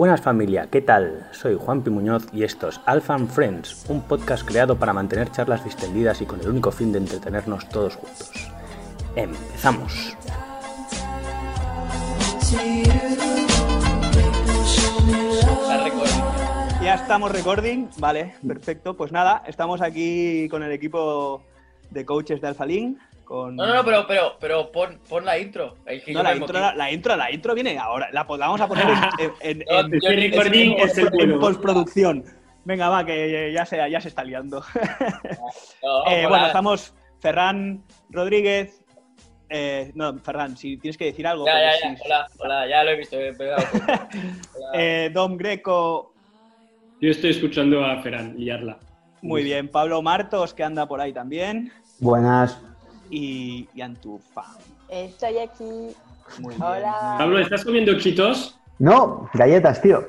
Buenas familia, ¿qué tal? Soy Juan Muñoz y esto es Alpha Friends, un podcast creado para mantener charlas distendidas y con el único fin de entretenernos todos juntos. Empezamos. Ya estamos recording, vale, perfecto. Pues nada, estamos aquí con el equipo de coaches de Alpha Link. Con... No, no, no, pero, pero, pero pon, pon la intro. Es que No, la intro, la, la intro, la intro viene ahora. La, la vamos a poner en, en- en- No, en- yo en- recording en- es el en bueno. postproducción. Venga, va, que ya se, ya se está liando. No, Eh, bueno, estamos Ferran Rodríguez. eh, no, Ferran, si tienes que decir algo. Ya, ya, ya. si- Hola, hola, ya lo he visto. he pegado. Eh, Dom Greco, Yo estoy escuchando a Ferran liarla. muy bien. Pablo Martos, que anda por ahí también. Buenas. Y, y Antufa. Estoy aquí. Muy bien. Hola. Pablo, ¿estás comiendo chitos? No, galletas, tío.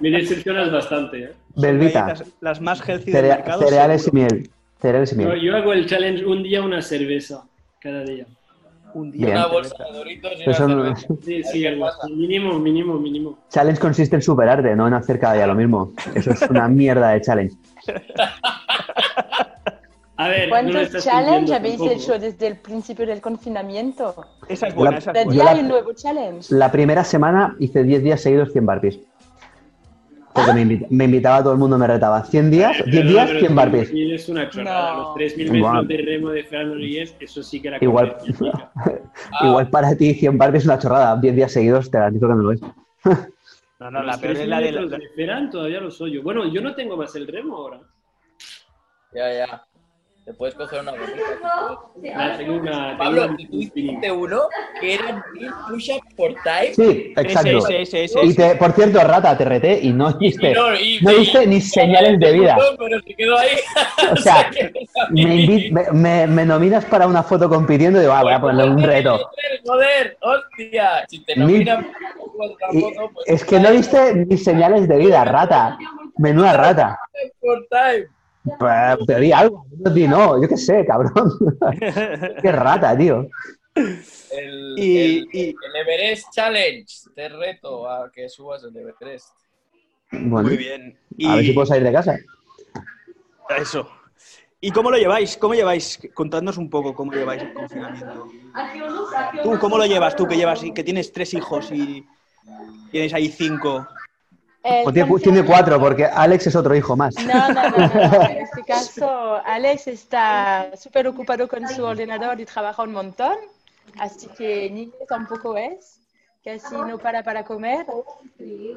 Me decepcionas bastante. ¿eh? Son Belvita. Las más healthy del Cerea- mercado. cereales y miel. Cereales y Yo, miel. yo hago el challenge un día una cerveza, cada día. Un día. Bien. Una bolsa de Doritos y Eso una cerveza. Sí, A sí, algo. Mínimo, mínimo, mínimo. Challenge consiste en superarte, no en hacer cada día lo mismo. Eso es una mierda de challenge. A ver, no ¿Cuántos cumpliendo habéis tampoco. hecho desde el principio del confinamiento? Esa es buena, La- esa es buena. día la- hay un nuevo challenge. La primera semana hice 10 días seguidos 100 barpees. Porque me, invita- me invitaba todo el mundo, me retaba. 100 días, 10 Perdona, días, pero 100 barpees. 3.000 es una chorrada. No. Los 3.000 Buah. metros de remo de Ferran Rodríguez, eso sí que era Igual. Ah, igual para ti 100 barpees es una chorrada. 10 días seguidos te garantizo que no lo es. No, no, la Los peor es 3.000 la de la- de Ferran todavía lo soy yo. Bueno, yo no tengo más el remo ahora. Ya, ya. Te puedes coger una gomita. Ah, tengo una, Pablo, tú hiciste uno que eran mil push-ups por time. Sí, exacto. Ese, ese, ese, Y te, por cierto, rata, te reté y no Y hiciste. no, y- No y- diste ni señales de vida. Pero se quedó ahí. O sea, me, invi- me, me- me nominas para una foto compitiendo y digo, ah, voy a ponerle un reto. Joder, hostia. Si te nominan foto, pues. es que no diste ni señales de vida, rata. Menuda rata. Por time. Pues, Pero di algo, no di no, yo qué sé, cabrón. qué rata, tío. El, Y- el, y- el Everest Challenge. Te reto a que subas el Everest. Bueno, Muy bien. a ver si puedo salir de casa. Eso. ¿Y cómo lo lleváis? ¿Cómo lleváis? Contadnos un poco cómo lleváis el confinamiento. ¿Tú cómo lo llevas? Tú que llevas y que tienes tres hijos y tienes ahí cinco. O tiene, cu- tiene cuatro, porque Alex es otro hijo más. No, no, no, no. En este caso, Alex está súper ocupado con su ordenador y trabaja un montón. Así que Nico tampoco es. Casi no para para comer.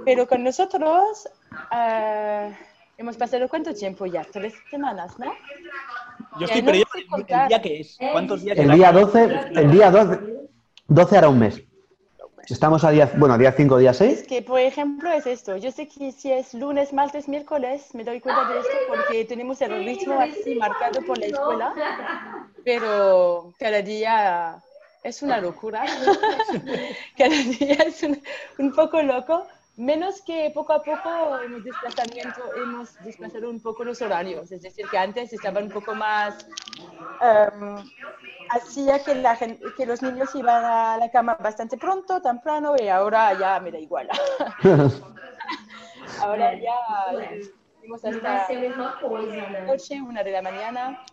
Pero con nosotros ah, hemos pasado cuánto tiempo ya? Tres semanas, ¿no? Yo estoy no perdido sé el- día que es. ¿Cuántos días El día 12, el día 12, 12 hará un mes. Estamos a día, bueno, día 5, día 6. Es que, por ejemplo, es esto. Yo sé que si es lunes, martes, miércoles, me doy cuenta de esto porque tenemos el ritmo así marcado por la escuela, pero cada día es una locura. cada día es un, un poco loco. Menos que poco a poco hemos, desplazamiento, hemos desplazado un poco los horarios. Es decir, que antes estaban un poco más... em, hacía que, la gente, que los niños iban a la cama bastante pronto, temprano, y ahora ya me da igual. ahora ya seguimos hasta la noche, una de la mañana.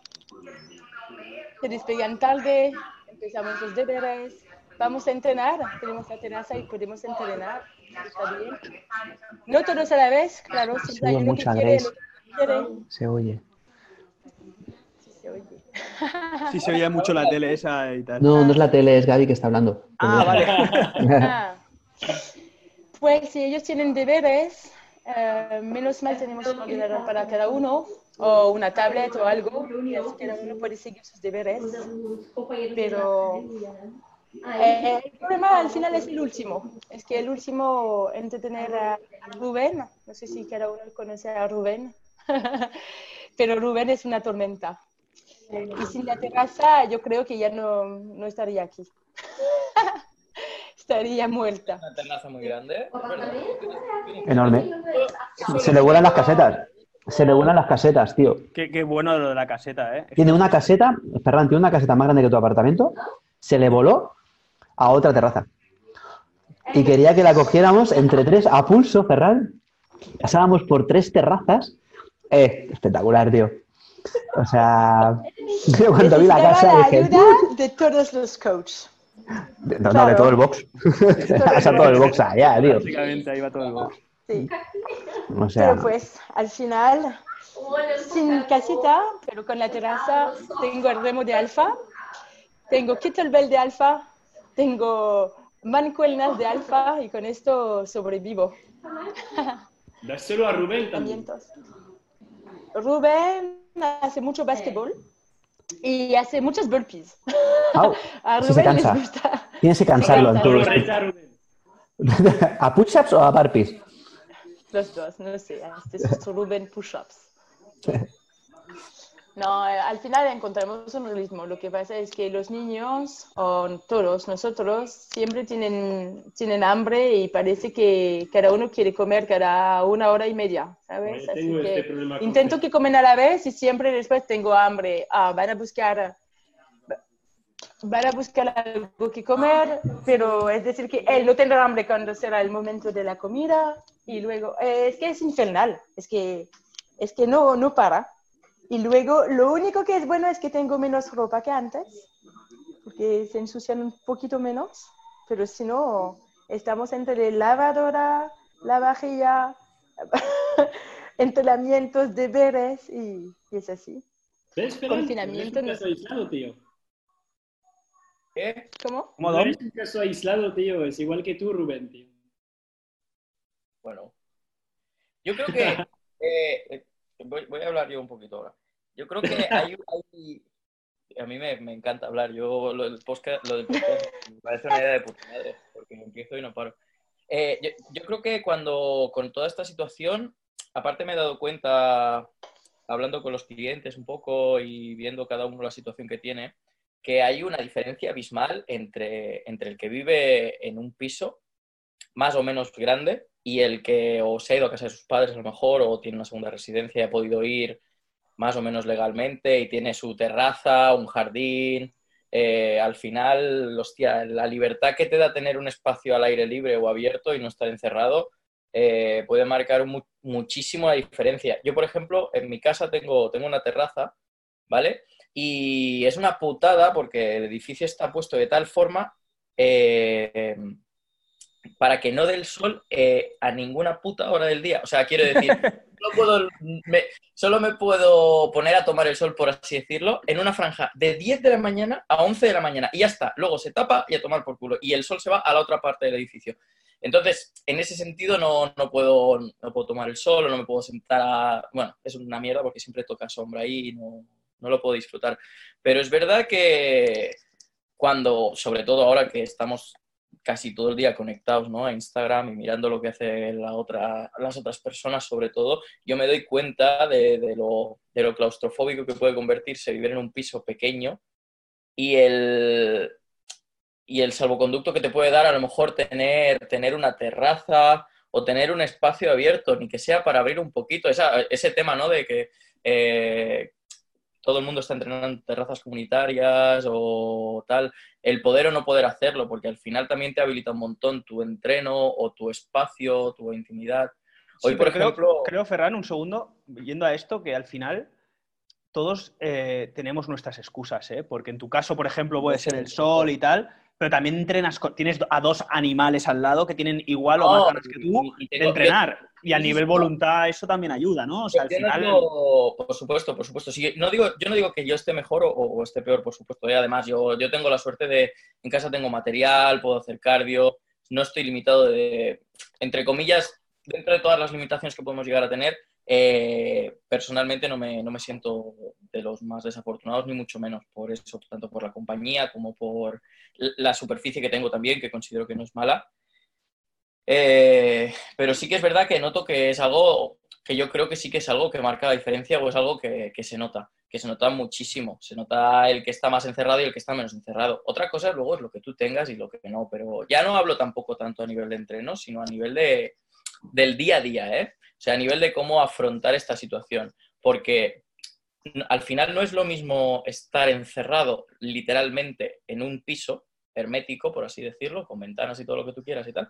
Se despegan tarde, empezamos los deberes, vamos a entrenar, tenemos la terraza y podemos entrenar. Está bien. No todos a la vez, claro, si Se oye mucho, Andrés. Se oye. Sí, se oye. Sí, se oía mucho la tele esa y tal. No, no es la tele, es Gaby que está hablando. Ah, vale. Ah. Pues si ellos tienen deberes, eh, menos mal tenemos un ordenador para cada uno, o una tablet o algo, y así cada uno puede seguir sus deberes. Pero eh, el problema al final es el último. Es que el último, entretener a Rubén, no sé si cada uno conoce a Rubén, pero Rubén es una tormenta. Y sin la terraza yo creo que ya no, no estaría aquí. estaría muerta. Una terraza muy grande. ¿eh? Enorme. Se le vuelan las casetas. Se le vuelan las casetas, tío. Qué, qué bueno lo de la caseta, ¿eh? Tiene una caseta, Ferran, tiene una caseta más grande que tu apartamento. Se le voló a otra terraza. y quería que la cogiéramos entre tres a pulso, Ferran. Pasábamos por tres terrazas. Eh, espectacular, tío. O sea, yo cuando vi la casa la dije, ayuda de todos los coaches. no, no, de todo el box. o sea, todo el box allá, tío. Básicamente ahí va todo el box. Sí. O sea, Pero pues al final, sin casita, pero con la terraza, tengo el remo de alfa, tengo kettlebell de alfa, tengo mancuernas de alfa y con esto sobrevivo. Dáselo a Rubén también. Rubén hace mucho básquetbol y hace muchas burpees. A Ese se Rubén les gusta. tienes que cansarlo Rubén. ¿A push-ups o a burpees? Los dos, no sé, este es Rubén push-ups. No, eh, al final encontramos un ritmo. Lo que pasa es que los niños, o todos nosotros, siempre tienen, tienen hambre y parece que cada uno quiere comer cada una hora y media, ¿sabes? Así este que intento que comen a la vez y siempre después tengo hambre. Ah, van a buscar van a buscar algo que comer, pero es decir que él no tendrá hambre cuando será el momento de la comida y luego eh, es que es infernal, es que es que no no para. Y luego lo único que es bueno es que tengo menos ropa que antes, porque se ensucian un poquito menos, pero si no estamos entre lavadora, la vajilla, entrenamientos, deberes y, y es así. ¿Ves? Confinamiento No eres un caso aislado, tío. ¿Qué? ¿Cómo? ¿Cómo, No Dom? eres un caso aislado, tío. Es igual que tú, Rubén, tío. Bueno. Yo creo que. eh, voy, voy a hablar yo un poquito ahora. Yo creo que hay. hay- a mí me, me encanta hablar. Yo lo del podcast, lo del podcast me parece una idea de puta madre, porque empiezo y no paro. Eh, yo, yo creo que cuando con toda esta situación, aparte me he dado cuenta, hablando con los clientes un poco y viendo cada uno la situación que tiene, que hay una diferencia abismal entre, entre el que vive en un piso más o menos grande y el que o se ha ido a casa de sus padres a lo mejor o tiene una segunda residencia y ha podido ir más o menos legalmente y tiene su terraza, un jardín. Eh, al final, hostia, la libertad que te da tener un espacio al aire libre o abierto y no estar encerrado eh, puede marcar mu- muchísimo la diferencia. Yo, por ejemplo, en mi casa tengo, tengo una terraza, ¿vale? Y es una putada porque el edificio está puesto de tal forma eh, para que no dé el sol eh, a ninguna puta hora del día. O sea, quiero decir, no puedo, me- solo me puedo poner a tomar el sol, por así decirlo, en una franja de 10 de la mañana a 11 de la mañana y ya está. Luego se tapa y a tomar por culo. Y el sol se va a la otra parte del edificio. Entonces, en ese sentido no, no puedo, no puedo tomar el sol o no me puedo sentar a... Bueno, es una mierda porque siempre toca sombra ahí y no, no lo puedo disfrutar. Pero es verdad que cuando, sobre todo ahora que estamos casi todo el día conectados ¿no? a Instagram y mirando lo que hace la otra, las otras personas, sobre todo, yo me doy cuenta de, de lo, de lo claustrofóbico que puede convertirse vivir en un piso pequeño y el, y el salvoconducto que te puede dar a lo mejor tener, tener una terraza o tener un espacio abierto, ni que sea para abrir un poquito esa- ese tema ¿no? de que eh, todo el mundo está entrenando en terrazas comunitarias o tal, el poder o no poder hacerlo, porque al final también te habilita un montón tu entreno o tu espacio, tu intimidad. Hoy, Sí, por creo- ejemplo, Creo, Ferran, un segundo, yendo a esto, que al final todos eh, tenemos nuestras excusas, ¿eh? Porque en tu caso, por ejemplo, puede ser el sol y tal, pero también entrenas, con- tienes a dos animales al lado que tienen igual o más ganas que tú y- y de entrenar. Y a nivel voluntad eso también ayuda, ¿no? O sea, al final... digo- por supuesto, por supuesto. Sí, no digo, yo no digo que yo esté mejor o, o esté peor, por supuesto. Y además, yo, yo tengo la suerte de, en casa tengo material, puedo hacer cardio, no estoy limitado de, entre comillas, dentro de todas las limitaciones que podemos llegar a tener, eh, personalmente no me, no me siento de los más desafortunados, ni mucho menos por eso, tanto por la compañía como por la superficie que tengo también, que considero que no es mala. Eh, pero sí que es verdad que noto que es algo que yo creo que sí que es algo que marca la diferencia o es algo que, que se nota, que se nota muchísimo. Se nota el que está más encerrado y el que está menos encerrado. Otra cosa luego es lo que tú tengas y lo que no, pero ya no hablo tampoco tanto a nivel de entreno, sino a nivel de, del día a día, ¿eh? O sea, a nivel de cómo afrontar esta situación. Porque al final no es lo mismo estar encerrado literalmente en un piso hermético, por así decirlo, con ventanas y todo lo que tú quieras y tal.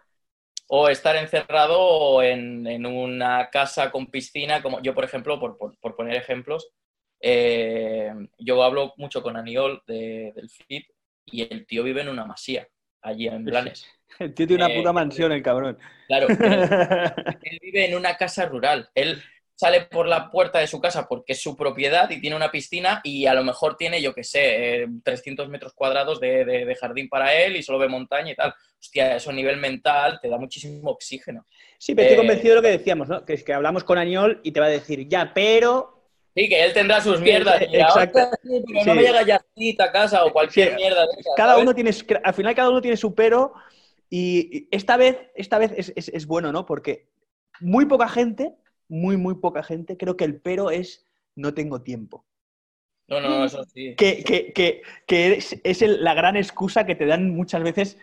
O estar encerrado en, en una casa con piscina, como yo, por ejemplo, por, por- por poner ejemplos, eh, yo hablo mucho con Aniol de- del FIT y el tío vive en una masía, allí en Blanes. El tío tiene una Eh, puta mansión, el cabrón. Claro, él vive en una casa rural. Él sale por la puerta de su casa porque es su propiedad y tiene una piscina y a lo mejor tiene, yo qué sé, eh, 300 metros cuadrados de, de- de jardín para él y solo ve montaña y tal. Hostia, eso a nivel mental te da muchísimo oxígeno. Sí, pero estoy Eh, convencido de lo que decíamos, ¿no? Que es que hablamos con Añol y te va a decir, ya, pero... Sí, que él tendrá sus mierdas. dirá, Exacto. "Hostia, sí, pero Sí. no me llega ya a casa o cualquier Sí. mierda. de esas, Cada ¿sabes? uno tiene, al final cada uno tiene su pero y esta vez, esta vez es, es- es bueno, ¿no? Porque muy poca gente, muy, muy poca gente, creo que el pero es no tengo tiempo. No, no, eso sí. Que, que, que, que es, es el- la gran excusa que te dan muchas veces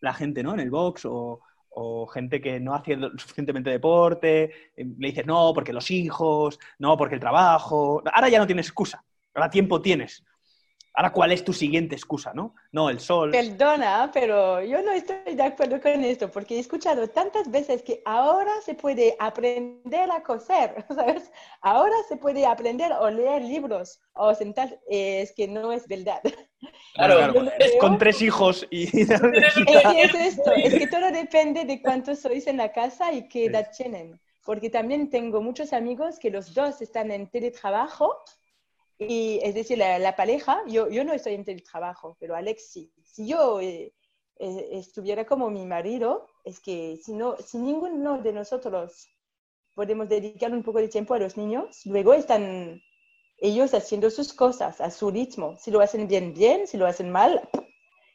la gente, ¿no? En el box o, o gente que no hace suficientemente deporte, eh, le dices no, porque los hijos, no, porque el trabajo. Ahora ya no tienes excusa, ahora tiempo tienes. Ahora, ¿cuál es tu siguiente excusa, no? No, el sol. Perdona, pero yo no estoy de acuerdo con esto, porque he escuchado tantas veces que ahora se puede aprender a coser, ¿sabes? Ahora se puede aprender o leer libros o sentar, eh, es que no es verdad. Claro, Claro, no es con tres hijos y... Es esto, es que todo depende de cuántos sois en la casa y qué edad tienen. Porque también tengo muchos amigos que los dos están en teletrabajo y es decir, la, la pareja, yo, yo no estoy en teletrabajo, pero Alex sí. Si yo eh, eh, estuviera como mi marido, es que si, no, si ninguno de nosotros podemos dedicar un poco de tiempo a los niños, luego están ellos haciendo sus cosas a su ritmo. Si lo hacen bien, bien, si lo hacen mal,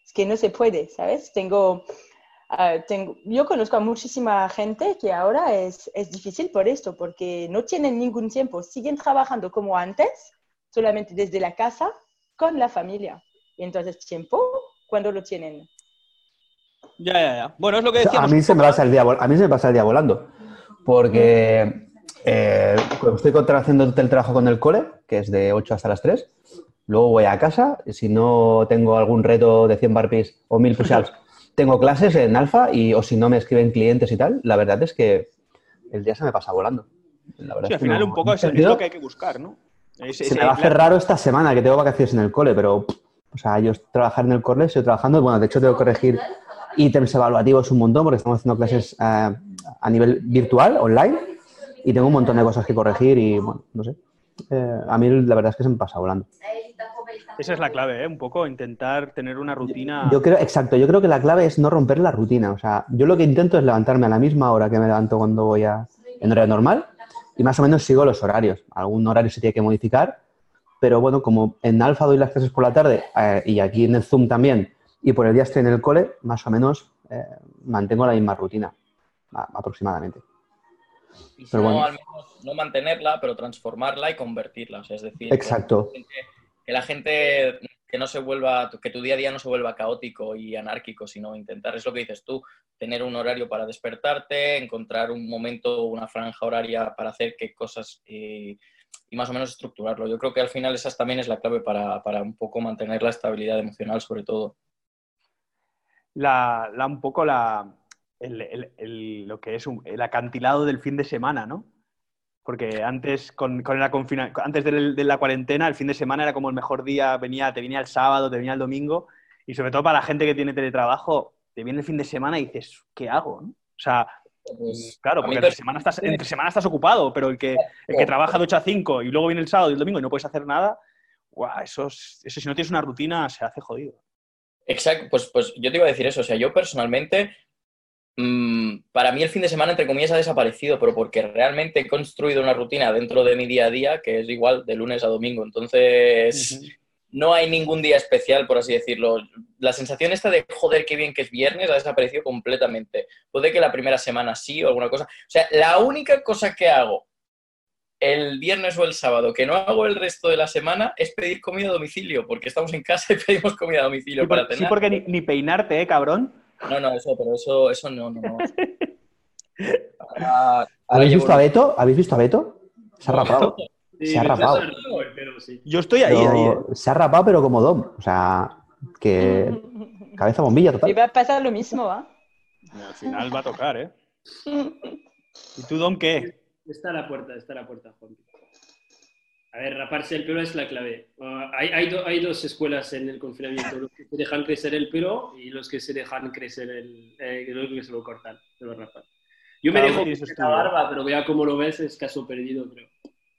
es que no se puede, ¿sabes? Tengo, ah, tengo, yo conozco a muchísima gente que ahora es, es difícil por esto, porque no tienen ningún tiempo, siguen trabajando como antes, solamente desde la casa, con la familia. Y entonces, tiempo, cuando lo tienen? Ya, ya, ya. Bueno, es lo que decíamos. a mí se me pasa el día, vol- a mí se me pasa el día volando. Porque eh, cuando estoy haciendo el trabajo con el cole, que es de 8 hasta las 3. Luego voy a casa. y Si no tengo algún reto de 100 burpees o 1000 push-ups, tengo clases en alfa y, o si no me escriben clientes y tal. La verdad es que el día se me pasa volando. La verdad Sí, es al que final no- un poco es, es lo que hay que buscar, ¿no? Se me va a hacer raro esta semana que tengo vacaciones en el cole, pero, pff, o sea, yo trabajar en el cole, estoy trabajando, bueno, de hecho tengo que corregir ítems evaluativos un montón porque estamos haciendo clases eh, a nivel virtual, online, y tengo un montón de cosas que corregir y, bueno, no sé. Eh, a mí la verdad es que se me pasa volando. Esa es la clave, ¿eh? Un poco intentar tener una rutina. Yo creo, exacto, yo creo que la clave es no romper la rutina. O sea, yo lo que intento es levantarme a la misma hora que me levanto cuando voy a, en horario normal y más o menos sigo los horarios. Algún horario se tiene que modificar, pero bueno, como en Alfa doy las clases por la tarde eh, y aquí en el Zoom también y por el día estoy en el cole, más o menos eh, mantengo la misma rutina a- aproximadamente. Y si Pero no, bueno. al menos no mantenerla, pero transformarla y convertirla. O sea, es decir, Exacto. que, que la gente que no se vuelva, que tu día a día no se vuelva caótico y anárquico, sino intentar, es lo que dices tú, tener un horario para despertarte, encontrar un momento, una franja horaria para hacer qué cosas y, y más o menos estructurarlo. Yo creo que al final esa también es la clave para, para un poco mantener la estabilidad emocional, sobre todo. la, la- un poco la, el- el- el- lo que es el acantilado del fin de semana, ¿no? Porque antes, con, con la confina- antes de, la cuarentena, el fin de semana era como el mejor día, venía, te venía el sábado, te venía el domingo, y sobre todo para la gente que tiene teletrabajo, te viene el fin de semana y dices, ¿qué hago? no? O sea, Pues, claro, porque entre semana, estás, entre semana estás ocupado, pero el que, el que trabaja de 8 a 5 y luego viene el sábado y el domingo y no puedes hacer nada, guau, eso, es- eso si no tienes una rutina se hace jodido. Exacto, pues, pues yo te iba a decir eso. O sea, yo personalmente, para mí el fin de semana, entre comillas, ha desaparecido, pero porque realmente he construido una rutina dentro de mi día a día que es igual de lunes a domingo. Entonces, no hay ningún día especial, por así decirlo. La sensación esta de joder, qué bien que es viernes ha desaparecido completamente. Puede que la primera semana sí o alguna cosa. O sea, la única cosa que hago el viernes o el sábado que no hago el resto de la semana es pedir comida a domicilio, porque estamos en casa y pedimos comida a domicilio Sí, para por- sí, porque ni, ni peinarte, ¿eh, cabrón? No, no, eso, pero eso, eso no, no, no. Ahora- ahora ¿Habéis visto a Beto? ¿Habéis visto a Beto? Se ha rapado. Sí, Se ha rapado. sí. Yo estoy ahí, ahí, ¿eh? Pero se ha rapado, pero como Dom. O sea, que Cabeza bombilla total. va a pasar lo mismo, ¿ah? Al final va a tocar, ¿eh? ¿Y tú, Don, qué? Está a la puerta, está a la puerta, Juan. A ver, raparse el pelo es la clave. Ah, hay, hay, do- hay dos escuelas en el confinamiento, los que se dejan crecer el pelo y los que se dejan crecer el... Eh, los que se lo cortan, se lo rapan. Yo me Cada dejo crecer la barba, pero vea cómo lo ves, es caso perdido, creo.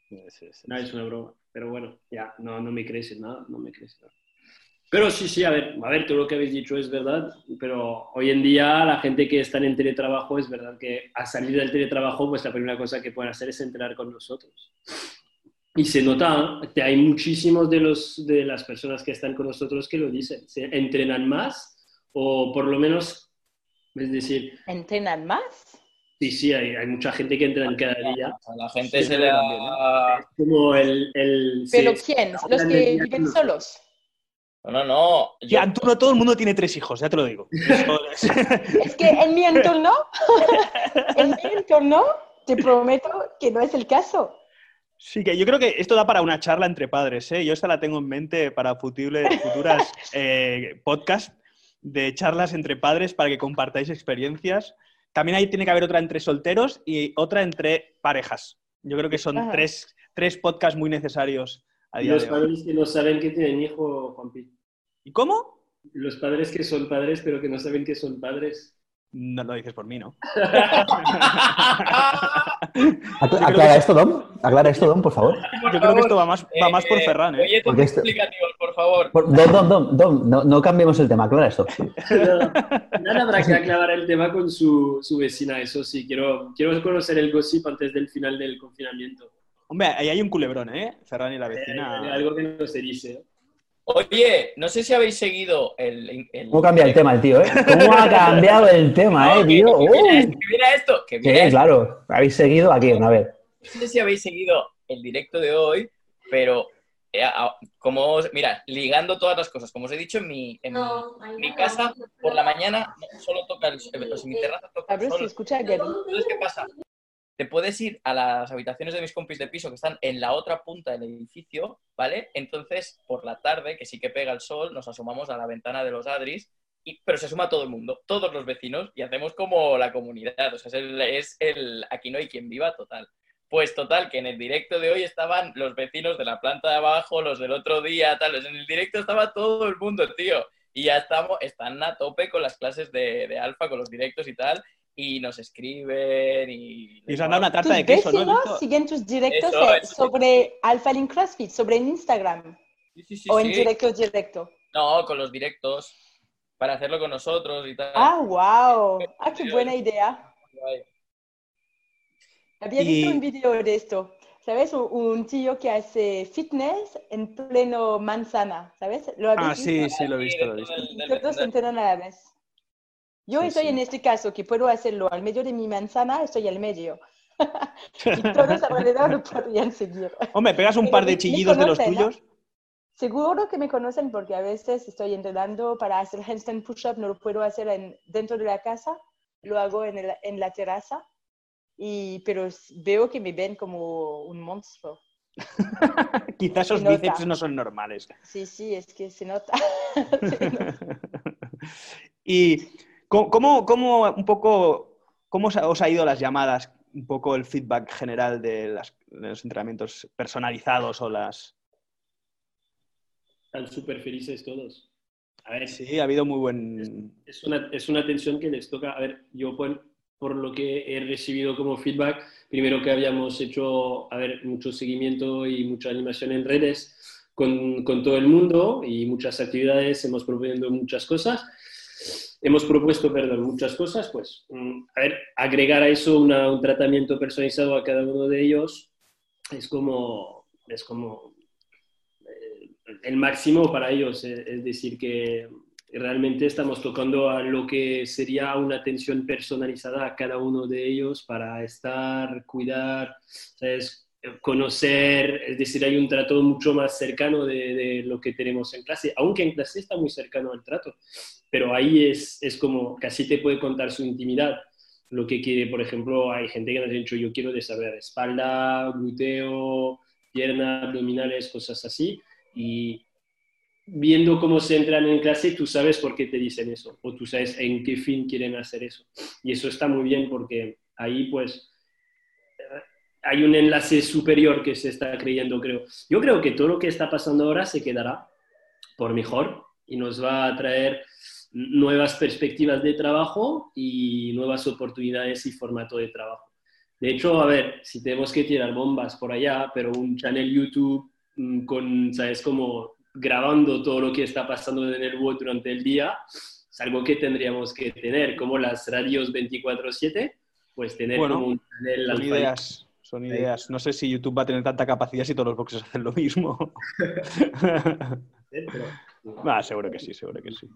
Sí, sí, No, es una broma. Pero bueno, ya, no, no me crece nada, no me crece nada. Pero sí, sí, a ver, a ver, todo lo que habéis dicho es verdad, pero hoy en día la gente que está en teletrabajo es verdad que a salir del teletrabajo, pues la primera cosa que pueden hacer es entrenar con nosotros. Y se nota, que hay muchísimos de, los, de las personas que están con nosotros que lo dicen, se entrenan más o por lo menos, es decir, ¿Entrenan más? sí, sí, hay, hay mucha gente que entrena cada día. A la gente Sí, se le también, da... Como el... el ¿Pero se- quién? ¿Los que viven solos? No, no, no. Yo- todo el mundo tiene tres hijos, ya te lo digo. Es que en mi entorno, en mi entorno, te prometo que no es el caso. Sí, que yo creo que esto da para una charla entre padres, ¿eh? Yo esta la tengo en mente para futile- futuras eh, podcasts de charlas entre padres para que compartáis experiencias. También ahí tiene que haber otra entre solteros y otra entre parejas. Yo creo que son Ajá. tres, tres podcasts muy necesarios a día los de hoy. padres que no saben que tienen hijo, Juanpi. ¿Y cómo? Los padres que son padres, pero que no saben que son padres. No lo dices por mí, ¿no? Acla- Aclara esto, Dom. Aclara esto, Dom, por favor. Yo creo que esto va más, va más por Eh, Ferran, ¿eh? Oye, Porque esto- explicativos, por favor. Por- Dom, Dom, Dom, Dom, no, no cambiemos el tema, aclara esto. Nada habrá que aclarar el tema con su, su vecina, eso sí. Quiero, quiero conocer el gossip antes del final del confinamiento. Hombre, ahí hay un culebrón, ¿eh? Ferran y la Eh, vecina. algo que no se dice. Oye, no sé si habéis seguido el... el- ¿Cómo cambia el tema el tío, eh? ¿Cómo ha cambiado el tema, eh, que- tío? que mira esto, que mira esto, que Sí, mira esto. claro. Habéis seguido aquí, a ver. No sé si habéis seguido el directo de hoy, pero eh, como os- mira, ligando todas las cosas, como os he dicho, en mi, en mi, mi casa por la mañana no, solo toca el sol, pues en mi terraza toca el sol. escucha a Gary. Entonces, ¿qué pasa? Te puedes ir a las habitaciones de mis compis de piso que están en la otra punta del edificio, ¿vale? Entonces, por la tarde, que sí que pega el sol, nos asomamos a la ventana de los Adris, y, pero se suma todo el mundo, todos los vecinos, y hacemos como la comunidad. O sea, es el, aquí no hay quien viva total. Pues total, que en el directo de hoy estaban los vecinos de la planta de abajo, los del otro día, tal. En el directo estaba todo el mundo, tío. Y ya estamos, están a tope con las clases de, de alfa, con los directos y tal. Y nos escriben y... Y os han dado una tarta ¿Tus de queso, ¿no? Vecinos siguen tus directos Eso, eso. sobre Alpha Link CrossFit, sobre en Instagram? Sí, sí, sí, ¿O en sí. directo directo? No, con los directos. Para hacerlo con nosotros y tal. Ah, wow. Ah, qué buena idea. Había Y- visto un video de esto. ¿Sabes? Un, tío que hace fitness en pleno manzana. ¿Sabes? ¿Lo habéis Ah, sí, visto? sí, lo he visto, lo he visto. todos entrenan a la vez. Yo Sí, estoy sí. en este caso, que puedo hacerlo al medio de mi manzana, estoy al medio. y todos alrededor lo podrían seguir. Hombre, pegas un Pero par de chillidos de los conocen, ¿no? tuyos. Seguro que me conocen porque a veces estoy entrenando para hacer handstand push-up, no lo puedo hacer en- dentro de la casa, lo hago en, el- en la terraza, y, pero veo que me ven como un monstruo. Quizás esos bíceps no son normales. Sí, sí, es que se nota. Se nota. y ¿cómo, cómo, cómo un poco, cómo os ha, ido las llamadas, un poco el feedback general de, las- de los entrenamientos personalizados o las... Están súper felices todos. A ver, Sí, ha habido muy buen... es una, es una atención que les toca. A ver, yo por, por lo que he recibido como feedback, primero que habíamos hecho, a ver, mucho seguimiento y mucha animación en redes con, con todo el mundo y muchas actividades, hemos propuesto muchas cosas. Hemos propuesto, perdón, muchas cosas, pues, mm, a ver, agregar a eso una- un tratamiento personalizado a cada uno de ellos es como, es como eh, el máximo para ellos, eh, es decir, que realmente estamos tocando a lo que sería una atención personalizada a cada uno de ellos para estar, cuidar, ¿sabes? conocer, es decir, hay un trato mucho más cercano de, de lo que tenemos en clase, aunque en clase está muy cercano al trato, pero ahí es, es como casi te puede contar su intimidad, lo que quiere, por ejemplo, hay gente que nos ha dicho, yo quiero desarrollar espalda, glúteo, pierna, abdominales, cosas así, y viendo cómo se entran en clase, tú sabes por qué te dicen eso, o tú sabes en qué fin quieren hacer eso. Y eso está muy bien porque ahí pues hay un enlace superior que se está creyendo, creo. Yo creo que todo lo que está pasando ahora se quedará por mejor y nos va a traer nuevas perspectivas de trabajo y nuevas oportunidades y formato de trabajo. De hecho, a ver, si tenemos que tirar bombas por allá, pero un channel YouTube mm, con, ¿sabes? Como grabando todo lo que está pasando en el web durante el día, es algo que tendríamos que tener, como las radios 24/7, pues tener como un channel son ideas, son ideas. No sé si YouTube va a tener tanta capacidad si todos los boxes hacen lo mismo. ah, seguro que sí, seguro que sí.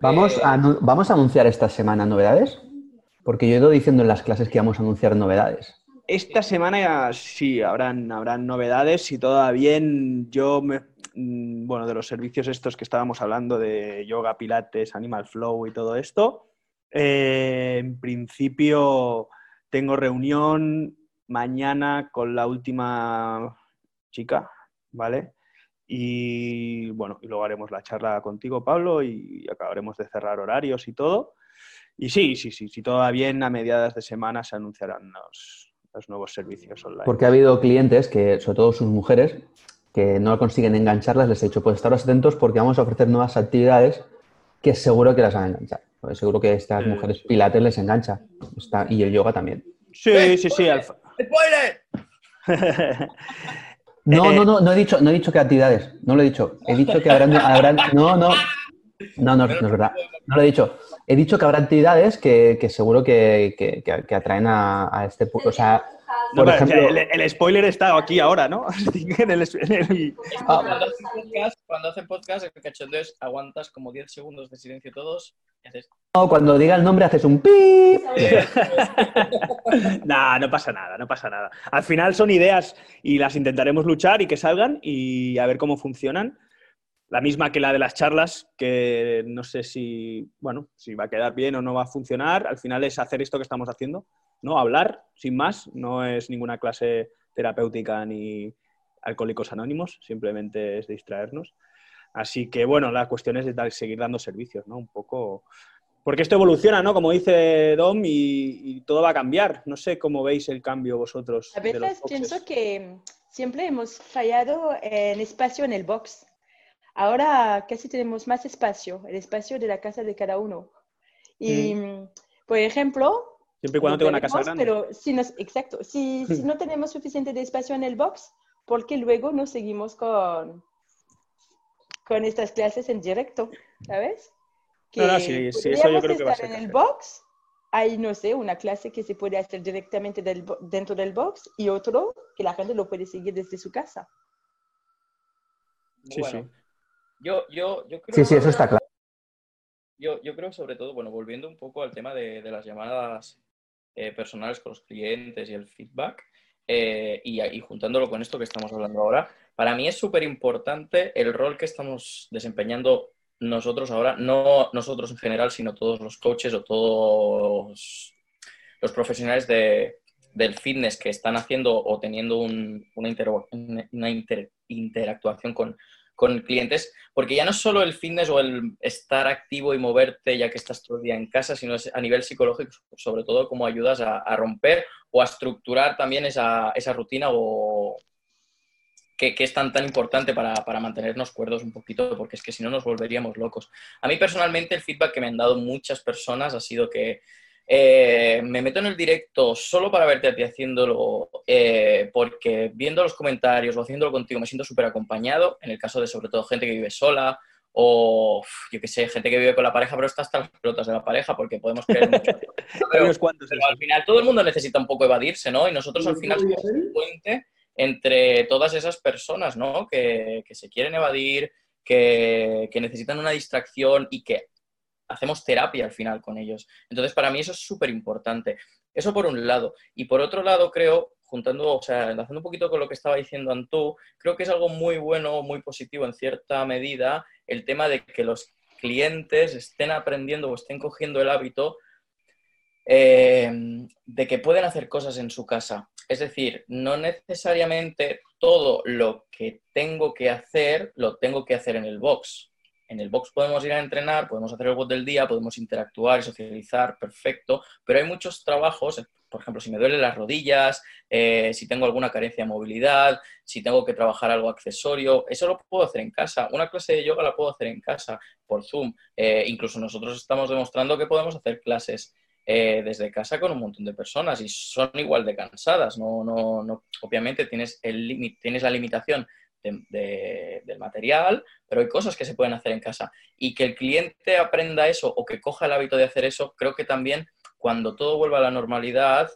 ¿Vamos a, ¿Vamos a anunciar esta semana novedades? Porque yo he ido diciendo en las clases que vamos a anunciar novedades. Esta semana sí, habrán, habrán novedades. Si todo va bien, yo me, mm, bueno, de los servicios estos que estábamos hablando de yoga, pilates, animal flow y todo esto, eh, en principio tengo reunión mañana con la última chica, ¿vale? Y bueno, y luego haremos la charla contigo, Pablo, y acabaremos de cerrar horarios y todo. Y sí, sí, sí, si todo va bien, a mediadas de semana se anunciarán los, nuevos servicios online. Porque ha habido clientes que, sobre todo sus mujeres, que no consiguen engancharlas, les he dicho, pues estaros atentos porque vamos a ofrecer nuevas actividades que seguro que las van a enganchar. Pues seguro que a estas mujeres pilates les engancha. Está, y el yoga también. Sí, sí, sí. ¡Spoiler! no, no, no, no he dicho, no he dicho qué actividades. No lo he dicho. He dicho que habrán, habrán no, no, no, no, no, es verdad. No lo he dicho. He dicho que habrá actividades que, que seguro que, que, atraen a, a este. O sea, por ejemplo... el, spoiler está aquí ahora, ¿no? en el, cuando, hacen podcast, el cachondeo es aguantas como 10 segundos de silencio todos y haces... No, cuando diga el nombre haces un pi. nah, no pasa nada, no pasa nada. Al final son ideas y las intentaremos luchar y que salgan y a ver cómo funcionan la misma que la de las charlas, que no sé si, bueno, si va a quedar bien o no va a funcionar. Al final es hacer esto que estamos haciendo, ¿no? Hablar, sin más. No es ninguna clase terapéutica ni alcohólicos anónimos, simplemente es distraernos. Así que, bueno, la cuestión es de seguir dando servicios, ¿no? Un poco... Porque esto evoluciona, ¿no? Como dice Dom, y, todo va a cambiar. No sé cómo veis el cambio vosotros. A veces pienso que siempre hemos fallado en espacio en el box Ahora casi tenemos más espacio, el espacio de la casa de cada uno. Y, mm. por ejemplo... Siempre y cuando tenga una casa grande. Pero si nos, exacto, si, si no tenemos suficiente de espacio en el box, ¿por qué luego no seguimos con, con estas clases en directo? ¿Sabes? Que sí, sí, eso yo creo que va a ser. En el box hay, no sé, una clase que se puede hacer directamente dentro del box y otro que la gente lo puede seguir desde su casa. Sí, sí. Yo, yo, yo creo... Sí, sí, eso está claro. Yo, yo creo sobre todo, bueno, volviendo un poco al tema de, de las llamadas eh, personales con los clientes y el feedback, eh, y, juntándolo con esto que estamos hablando ahora, para mí es súper importante el rol que estamos desempeñando nosotros ahora, no nosotros en general, sino todos los coaches o todos los profesionales de, del fitness que están haciendo o teniendo un, una, una interactuación con, con clientes, porque ya no es solo el fitness o el estar activo y moverte ya que estás todo el día en casa, sino a nivel psicológico, sobre todo cómo ayudas a, romper o a estructurar también esa, esa rutina o que, es tan, tan importante para, para, mantenernos cuerdos un poquito, porque es que si no nos volveríamos locos. A mí personalmente el feedback que me han dado muchas personas ha sido que eh, me meto en el directo solo para verte a ti haciéndolo, eh, porque viendo los comentarios o haciéndolo contigo me siento súper acompañado, en el caso de sobre todo gente que vive sola o yo que sé, gente que vive con la pareja, pero está hasta las pelotas de la pareja porque podemos creer mucho. pero, al final todo el mundo necesita un poco evadirse, ¿no? Y nosotros al final somos un puente entre todas esas personas, ¿no? Que, que se quieren evadir, que, que necesitan una distracción y que hacemos terapia al final con ellos. Entonces, para mí eso es súper importante. Eso por un lado. Y por otro lado, creo, juntando, o sea, enlazando un poquito con lo que estaba diciendo Antú, creo que es algo muy bueno, muy positivo en cierta medida, el tema de que los clientes estén aprendiendo o estén cogiendo el hábito eh, de que pueden hacer cosas en su casa. Es decir, no necesariamente todo lo que tengo que hacer lo tengo que hacer en el box. En el box podemos ir a entrenar, podemos hacer el bot del día, podemos interactuar y socializar, perfecto, pero hay muchos trabajos, por ejemplo, si me duelen las rodillas, eh, si tengo alguna carencia de movilidad, si tengo que trabajar algo accesorio, eso lo puedo hacer en casa. Una clase de yoga la puedo hacer en casa, por Zoom. Eh, incluso nosotros estamos demostrando que podemos hacer clases eh, desde casa con un montón de personas y son igual de cansadas. No, no, no, obviamente tienes, el tienes la limitación del material, pero hay cosas que se pueden hacer en casa. Y que el cliente aprenda eso o que coja el hábito de hacer eso, creo que también cuando todo vuelva a la normalidad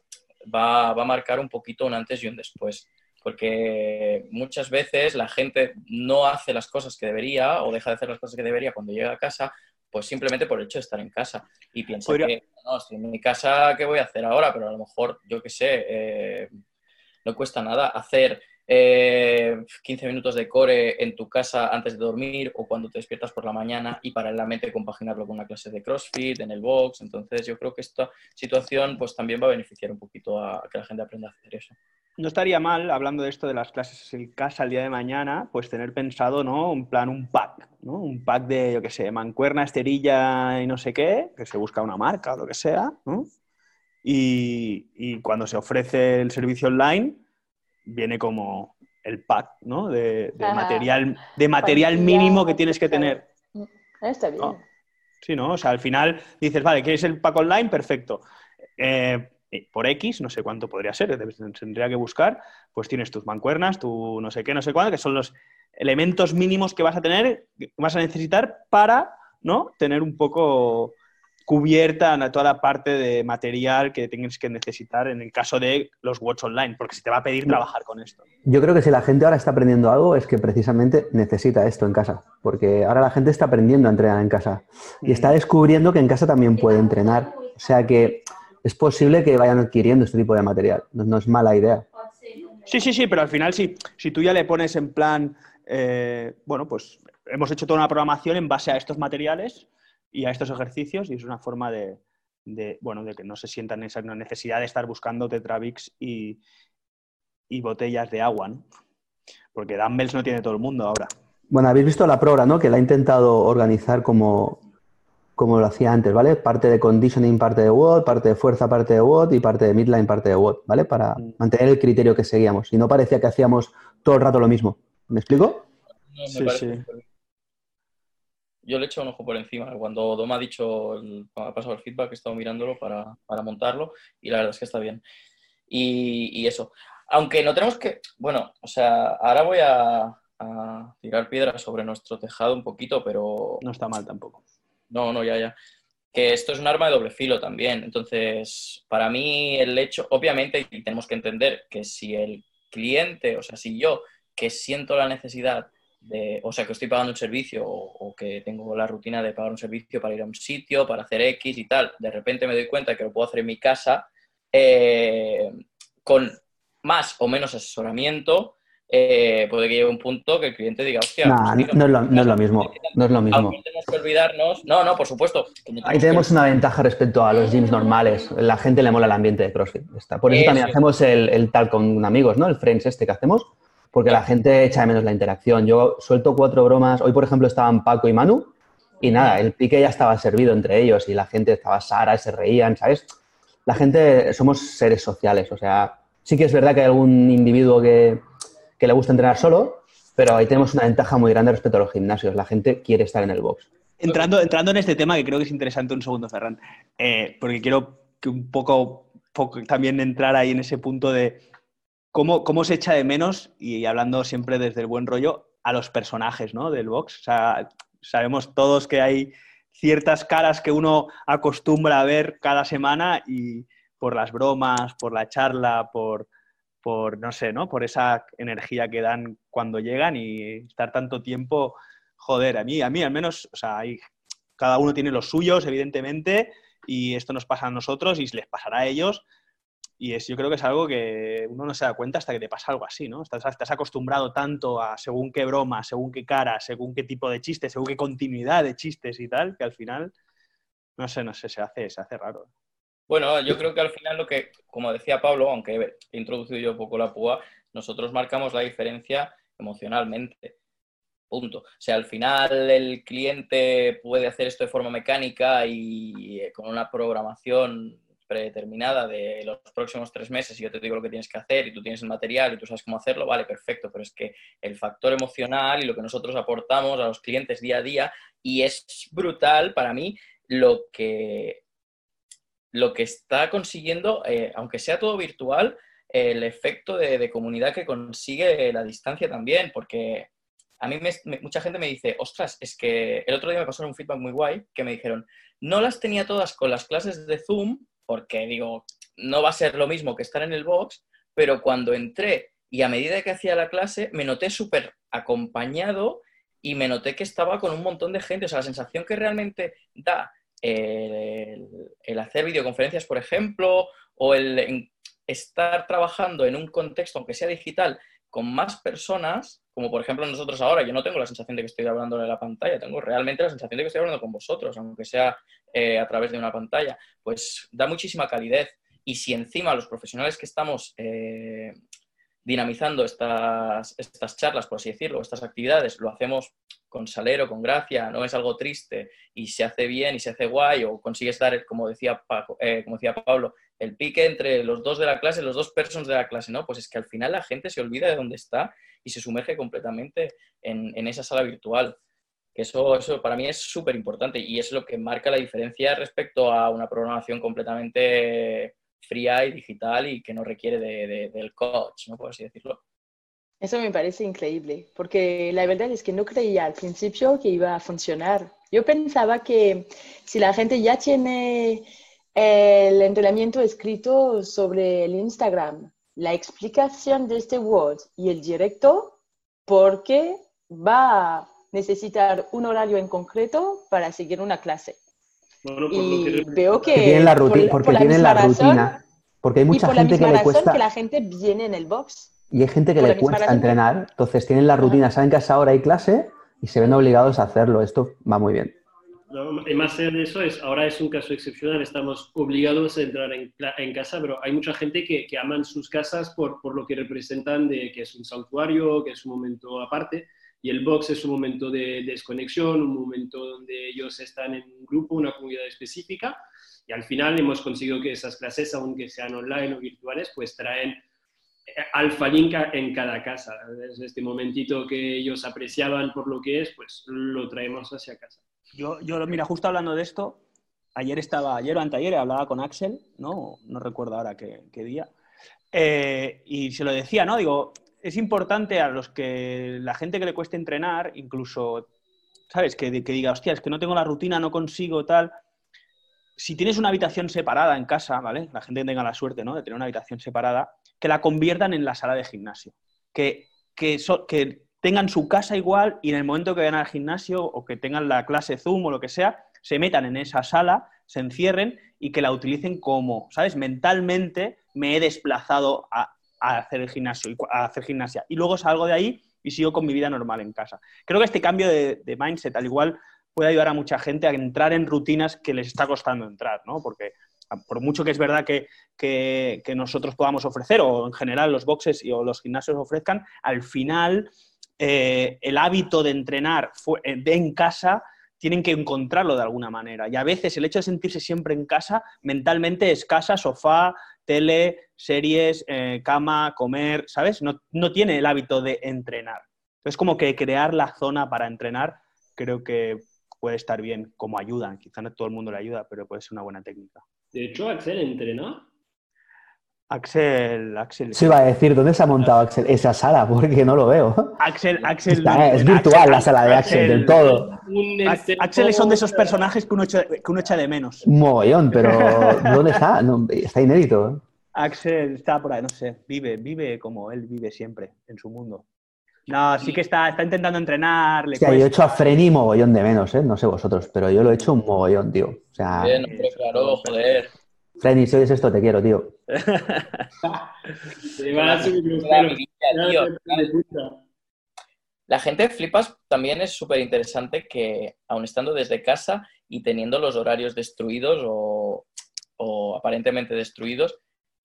va, va a marcar un poquito un antes y un después. Porque muchas veces la gente no hace las cosas que debería o deja de hacer las cosas que debería cuando llega a casa pues simplemente por el hecho de estar en casa. Y piensa que, no, estoy en mi casa, ¿qué voy a hacer ahora? Pero a lo mejor, yo qué sé, eh, no cuesta nada hacer 15 eh, minutos de core en tu casa antes de dormir o cuando te despiertas por la mañana y paralelamente compaginarlo con una clase de CrossFit en el box. Entonces yo creo que esta situación pues también va a beneficiar un poquito a que la gente aprenda a hacer eso no estaría mal, hablando de esto de las clases en casa el día de mañana, pues tener pensado, ¿no? Un plan, un pack, ¿no? Un pack de, yo qué sé, mancuerna, esterilla y no sé qué, que se busca una marca o lo que sea, ¿no? Y, cuando se ofrece el servicio online, viene como el pack, ¿no? De, material, de material mínimo que tienes que tener. Mm, está bien. Sí, ¿no? O sea, al final dices, vale, ¿quieres el pack online? Perfecto. Eh, eh, por X, no sé cuánto podría ser, tendría que buscar, pues tienes tus mancuernas, tu no sé qué, no sé cuánto, que son los elementos mínimos que vas a tener, que vas a necesitar para ¿no? tener un poco cubierta toda la parte de material que tienes que necesitar en el caso de los Watch Online, porque se te va a pedir trabajar con esto. Yo creo que si la gente ahora está aprendiendo algo es que precisamente necesita esto en casa, porque ahora la gente está aprendiendo a entrenar en casa y está descubriendo que en casa también puede entrenar. O sea que es posible que vayan adquiriendo este tipo de material. No, es mala idea. Sí, sí, sí, pero al final si, si tú ya le pones en plan, eh, bueno, pues hemos hecho toda una programación en base a estos materiales y a estos ejercicios y es una forma de, bueno, de que no se sientan esa necesidad de estar buscando Tetravix y, y botellas de agua, ¿no? Porque dumbbells no tiene todo el mundo ahora. Bueno, habéis visto la prueba, ¿no? Que la ha intentado organizar como como lo hacía antes, ¿vale? Parte de conditioning, parte de WOD, parte de fuerza, parte de WOD y parte de midline, parte de WOD, ¿vale? Para mm. mantener el criterio que seguíamos. Y no parecía que hacíamos todo el rato lo mismo. ¿Me explico? sí, sí. Yo le he hecho un ojo por encima. Cuando Dom ha dicho, ha pasado el feedback, he estado mirándolo para, montarlo y la verdad es que está bien. Y, eso. Aunque no tenemos que, bueno, o sea, ahora voy a, a tirar piedras sobre nuestro tejado un poquito, pero... No está mal tampoco. No, no, ya, ya. Que esto es un arma de doble filo también. Entonces, para mí el hecho, obviamente, tenemos que entender que si el cliente, o sea, si yo que siento la necesidad de, o sea, que estoy pagando un servicio o, que tengo la rutina de pagar un servicio para ir a un sitio, para hacer X y tal, de repente me doy cuenta que lo puedo hacer en mi casa, eh, con más o menos asesoramiento, eh, puede que llegue un punto que el cliente diga, hostia, pues no, es lo, no, es lo, mismo. No es lo mismo. tenemos que olvidarnos. No, no, por supuesto. Ahí tenemos una ventaja respecto a los gyms normales. La gente le mola el ambiente de CrossFit. Por eso, también hacemos el, el, tal con amigos, ¿no? El Friends este que hacemos. Porque la gente echa de menos la interacción. Yo suelto cuatro bromas. Hoy, por ejemplo, estaban Paco y Manu. Y nada, el pique ya estaba servido entre ellos y la gente estaba Sara se reían, ¿sabes? La gente, somos seres sociales. O sea, sí que es verdad que hay algún individuo que que le gusta entrenar solo, pero ahí tenemos una ventaja muy grande respecto a los gimnasios. La gente quiere estar en el box. Entrando, entrando en este tema, que creo que es interesante un segundo, Ferran, eh, porque quiero que un poco, poco, también entrar ahí en ese punto de cómo, cómo se echa de menos, y hablando siempre desde el buen rollo, a los personajes ¿no? del box. O sea, sabemos todos que hay ciertas caras que uno acostumbra a ver cada semana y por las bromas, por la charla, por, por, no sé, ¿no? Por esa energía que dan cuando llegan y estar tanto tiempo, joder, a mí, a mí al menos, o sea, hay, cada uno tiene los suyos, evidentemente, y esto nos pasa a nosotros y les pasará a ellos. Y es, yo creo que es algo que uno no se da cuenta hasta que te pasa algo así, ¿no? Estás, estás acostumbrado tanto a según qué broma, según qué cara, según qué tipo de chistes, según qué continuidad de chistes y tal, que al final, no sé, no sé, se hace, se hace raro. Bueno, yo creo que al final lo que, como decía Pablo, aunque he introducido yo un poco la púa, nosotros marcamos la diferencia emocionalmente. Punto. O sea, al final el cliente puede hacer esto de forma mecánica y eh, con una programación predeterminada de los próximos tres meses y yo te digo lo que tienes que hacer y tú tienes el material y tú sabes cómo hacerlo, vale, perfecto, pero es que el factor emocional y lo que nosotros aportamos a los clientes día a día y es brutal para mí lo que, lo que está consiguiendo, eh, aunque sea todo virtual, el efecto de, comunidad que consigue la distancia también, porque a mí mucha gente me dice, ostras, es que el otro día me pasaron un feedback muy guay que me dijeron, no las tenía todas con las clases de Zoom, porque digo, no va a ser lo mismo que estar en el box, pero cuando entré y a medida que hacía la clase me noté súper acompañado y me noté que estaba con un montón de gente. O sea, la sensación que realmente da el, el hacer videoconferencias, por ejemplo, o el estar trabajando en un contexto, aunque sea digital, con más personas, como por ejemplo nosotros ahora, yo no tengo la sensación de que estoy hablando de la pantalla, tengo realmente la sensación de que estoy hablando con vosotros, aunque sea eh, a través de una pantalla, pues da muchísima calidez. Y si encima los profesionales que estamos eh, dinamizando estas, estas charlas, por así decirlo, estas actividades, lo hacemos con salero, con gracia, no es algo triste y se hace bien y se hace guay o consigues dar, como decía, eh, como decía Pablo, el pique entre los dos de la clase, los dos personas de la clase, ¿no? Pues es que al final la gente se olvida de dónde está y se sumerge completamente en, en esa sala virtual. Eso, eso para mí es súper importante y es lo que marca la diferencia respecto a una programación completamente fría y digital y que no requiere de, del coach, ¿no? Por así decirlo. Eso me parece increíble, porque la verdad es que no creía al principio que iba a funcionar. Yo pensaba que si la gente ya tiene el entrenamiento escrito sobre el Instagram, la explicación de este Word y el directo, porque va a necesitar un horario en concreto para seguir una clase y veo que, tienen la rutina, porque tienen la, rutina. Porque hay mucha gente que le cuesta. que la gente viene en el box. Y hay gente que le cuesta entrenar, entonces tienen la rutina, saben que a esa hora hay clase y se ven obligados a hacerlo. Esto va muy bien. Y más allá de eso, es, ahora es un caso excepcional, estamos obligados a entrar en, en casa, pero hay mucha gente que, que, aman sus casas por, por lo que representan de que es un santuario, que es un momento aparte. Y el box es un momento de desconexión, un momento donde ellos están en un grupo, una comunidad específica. Y al final hemos conseguido que esas clases, aunque sean online o virtuales, pues traen eh, alfa link en cada casa. Desde este momentito que ellos apreciaban por lo que es, pues lo traemos hacia casa. Yo, yo mira, justo hablando de esto, ayer estaba, ayer o anteayer hablaba con Axel, no, no recuerdo ahora qué, qué día, eh, y se lo decía, ¿no? Digo, es importante a los que la gente que le cueste entrenar, incluso, ¿sabes? Que, que diga, hostia, es que no tengo la rutina, no consigo tal. Si tienes una habitación separada en casa, ¿vale? La gente tenga la suerte, ¿no? De tener una habitación separada, que la conviertan en la sala de gimnasio. Que, que, que tengan su casa igual y en el momento que vayan al gimnasio o que tengan la clase Zoom o lo que sea, se metan en esa sala, se encierren y que la utilicen como, ¿sabes? Mentalmente me he desplazado a, hacer el gimnasio, a hacer gimnasia. Y luego salgo de ahí y sigo con mi vida normal en casa. Creo que este cambio de, mindset, al igual, puede ayudar a mucha gente a entrar en rutinas que les está costando entrar, ¿no? Porque por mucho que es verdad que, que, nosotros podamos ofrecer, o en general los boxes y, o los gimnasios ofrezcan, al final eh, el hábito de entrenar eh, en casa tienen que encontrarlo de alguna manera. Y a veces el hecho de sentirse siempre en casa, mentalmente es casa, sofá, tele, series, eh, cama, comer, ¿sabes? No, no, tiene el hábito de entrenar. Es como que crear la zona para entrenar creo que puede estar bien como ayuda. Quizá no todo el mundo le ayuda, pero puede ser una buena técnica. De hecho, Axel entrena. Axel, Axel. Se iba a decir, ¿dónde se ha montado Axel? Esa sala, porque no lo veo. Axel, Axel. es virtual la sala de Axel, del todo. Axel son de esos personajes que uno echa, que uno echa de menos. Un mogollón, pero ¿dónde está? está inédito. ¿eh? Axel está por ahí, no sé, vive, vive como él vive siempre, en su mundo. No, sí que está, está intentando entrenar. Le sí, yo he hecho a Frenny mogollón de menos, ¿eh? No sé vosotros, pero yo lo he hecho un mogollón, tío. O sea, Bien, claro, joder. Frenny, si oyes esto, te quiero, tío. La gente flipas también es súper interesante que, aun estando desde casa y teniendo los horarios destruidos o o aparentemente destruidos,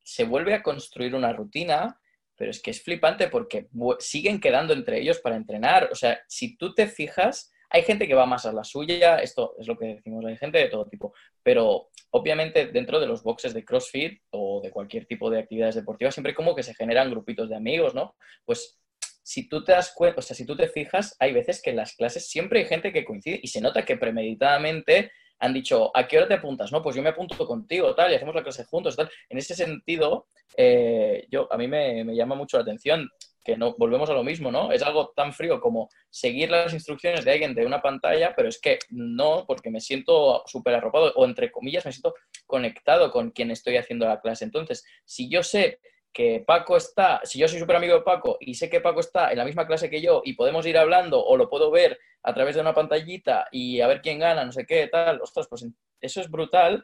se vuelve a construir una rutina, pero es que es flipante porque siguen quedando entre ellos para entrenar. O sea, si tú te fijas, hay gente que va más a la suya, esto es lo que decimos, hay gente de todo tipo, pero obviamente dentro de los boxes de CrossFit o de cualquier tipo de actividades deportivas, siempre como que se generan grupitos de amigos, ¿no? Pues si tú te das cuenta, o sea, si tú te fijas, hay veces que en las clases siempre hay gente que coincide y se nota que premeditadamente han dicho, ¿a qué hora te apuntas? No, pues yo me apunto contigo, tal, y hacemos la clase juntos, tal. En ese sentido, eh, yo, a mí me, me, llama mucho la atención que no volvemos a lo mismo, ¿no? Es algo tan frío como seguir las instrucciones de alguien de una pantalla, pero es que no, porque me siento súper arropado o entre comillas me siento conectado con quien estoy haciendo la clase. Entonces, si yo sé que Paco está, si yo soy súper amigo de Paco y sé que Paco está en la misma clase que yo y podemos ir hablando o lo puedo ver a través de una pantallita y a ver quién gana, no sé qué, tal, ostras, pues eso es brutal.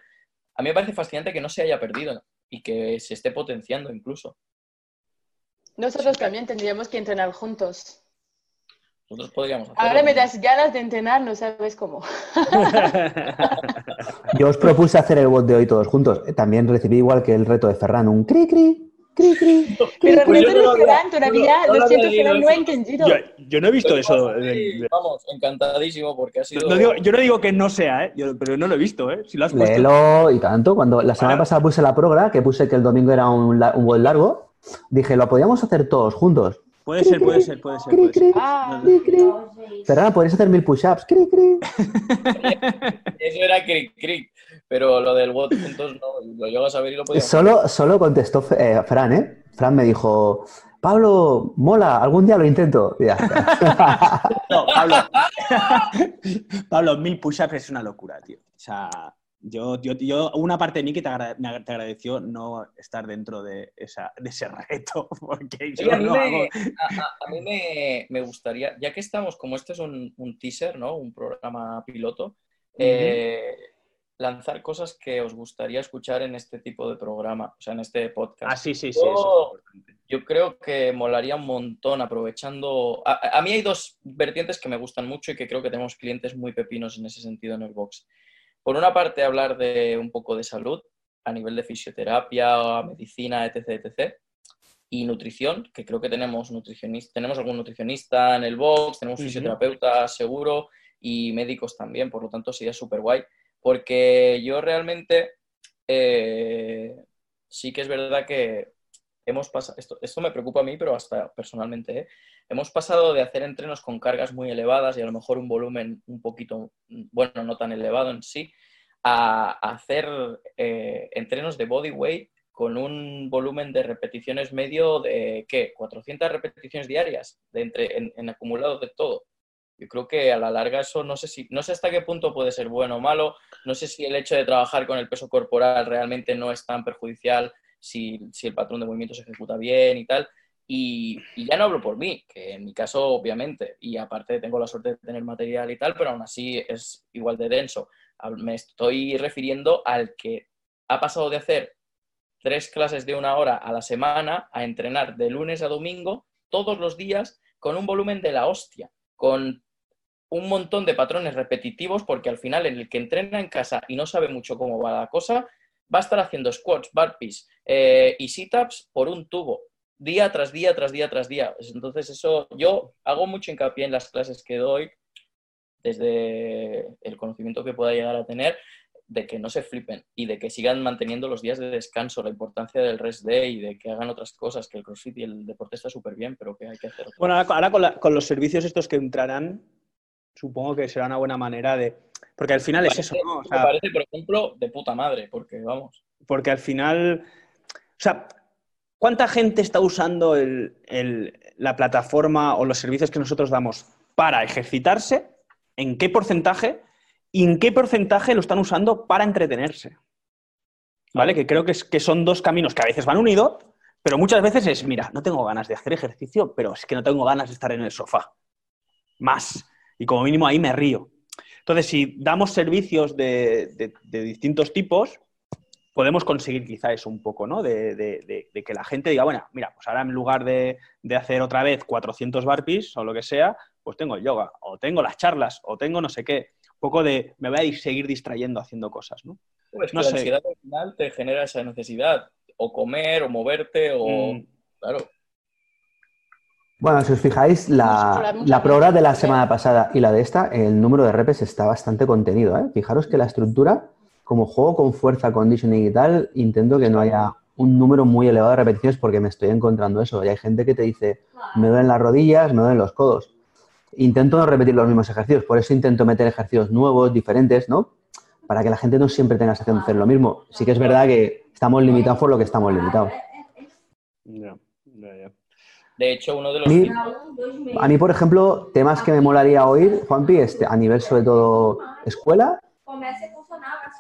A mí me parece fascinante que no se haya perdido y que se esté potenciando incluso. Nosotros también tendríamos que entrenar juntos. Nosotros podríamos Ahora me das ganas de entrenar, no sabes cómo. Yo os propuse hacer el bot de hoy todos juntos. También recibí igual que el reto de Ferran, un cri cri. Cri, cri, Pero de Ferran todavía, lo siento, no he entendido. Yo, no he visto eso. Vamos, encantadísimo porque ha sido... yo no digo que no sea, ¿eh? pero no lo he visto, ¿eh? Si lo has puesto. Léelo y tanto. Cuando la semana pasada puse la progra, que puse que el domingo era un, un bot largo, Dije, lo podíamos hacer todos juntos. Puede ser, puede ser, puede ser. Cri, cri, ah. Ferran, podrías hacer mil push-ups. Cri, cri. Eso era cri, cri. Pero lo del bot juntos no, lo llego a saber y lo podía Solo, solo contestó eh, Fran, ¿eh? Fran me dijo, Pablo, mola, algún día lo intento. no, Pablo. Pablo, mil push-ups es una locura, tío. O sea, yo, yo, yo, una parte de mí que te, agradeció no estar dentro de, esa, de ese reto, porque yo a mí, no me, hago... a, mí me, me, gustaría, ya que estamos, como este es un, un teaser, ¿no? Un programa piloto, eh, lanzar cosas que os gustaría escuchar en este tipo de programa, o sea, en este podcast. Ah, sí, sí, sí. Yo, yo creo que molaría un montón aprovechando... A, a mí hay dos vertientes que me gustan mucho y que creo que tenemos clientes muy pepinos en ese sentido en el box. Por una parte, hablar de un poco de salud a nivel de fisioterapia, medicina, etc., etc. Y nutrición, que creo que tenemos nutricionista, tenemos algún nutricionista en el box, tenemos fisioterapeuta seguro y médicos también, por lo tanto sería súper guay. Porque yo realmente eh, sí que es verdad que hemos pasado, esto, esto, me preocupa a mí, pero hasta personalmente, ¿eh? Hemos pasado de hacer entrenos con cargas muy elevadas y a lo mejor un volumen un poquito, bueno, no tan elevado en sí, a, hacer eh, entrenos de body weight con un volumen de repeticiones medio de, ¿qué? 400 repeticiones diarias entre, en, en acumulado de todo. Yo creo que a la larga eso no sé si no sé hasta qué punto puede ser bueno o malo, no sé si el hecho de trabajar con el peso corporal realmente no es tan perjudicial si, el patrón de movimiento se ejecuta bien y tal. Y, ya no hablo por mí, que en mi caso obviamente, y aparte tengo la suerte de tener material y tal, pero aún así es igual de denso. Me estoy refiriendo al que ha pasado de hacer tres clases de una hora a la semana a entrenar de lunes a domingo todos los días con un volumen de la hostia, con un montón de patrones repetitivos, porque al final en el que entrena en casa y no sabe mucho cómo va la cosa, va a estar haciendo squats, burpees eh, y sit-ups por un tubo, día tras día, tras día, tras día. Entonces, eso yo hago mucho hincapié en las clases que doy, desde el conocimiento que pueda llegar a tener, de que no se flipen y de que sigan manteniendo los días de descanso, la importancia del rest day y de que hagan otras cosas, que el crossfit y el deporte está súper bien, pero que hay que hacer. Bueno, ahora, con, con, los servicios estos que entrarán, supongo que será una buena manera de, porque al final es eso, ¿no? me parece, por ejemplo, de puta madre, porque vamos. Porque al final, o sea, ¿cuánta gente está usando la plataforma o los servicios que nosotros damos para ejercitarse? ¿En qué porcentaje? ¿Y en qué porcentaje lo están usando para entretenerse? ¿Vale? Que creo que, son dos caminos que a veces van unidos, pero muchas veces es, mira, no tengo ganas de hacer ejercicio, pero es que no tengo ganas de estar en el sofá. Más. Y como mínimo ahí me río. Entonces, si damos servicios de, distintos tipos, podemos conseguir quizá eso un poco, ¿no? De, que la gente diga, bueno, mira, pues ahora en lugar de, hacer otra vez 400 barpees o lo que sea, pues tengo el yoga, o tengo las charlas, o tengo no sé qué. Un poco de, me voy a seguir distrayendo haciendo cosas, ¿no? Pues No que la sé. ansiedad al final te genera esa necesidad. O comer, o moverte, o... Mm. Claro. Bueno, si os fijáis, la, la prueba de la semana pasada y la de esta, el número de repes está bastante contenido. ¿eh? Fijaros que la estructura, como juego con fuerza, conditioning y tal, intento que no haya un número muy elevado de repeticiones porque me estoy encontrando eso. Y hay gente que te dice, me duelen las rodillas, me duelen los codos. Intento no repetir los mismos ejercicios, por eso intento meter ejercicios nuevos, diferentes, ¿no? Para que la gente no siempre tenga sensación de hacer lo mismo. Sí que es verdad que estamos limitados por lo que estamos limitados. Ya, ya, ya. De hecho, uno de los... A mí, a mí, por ejemplo, temas que me molaría oír, Juanpi, este, a nivel sobre todo escuela,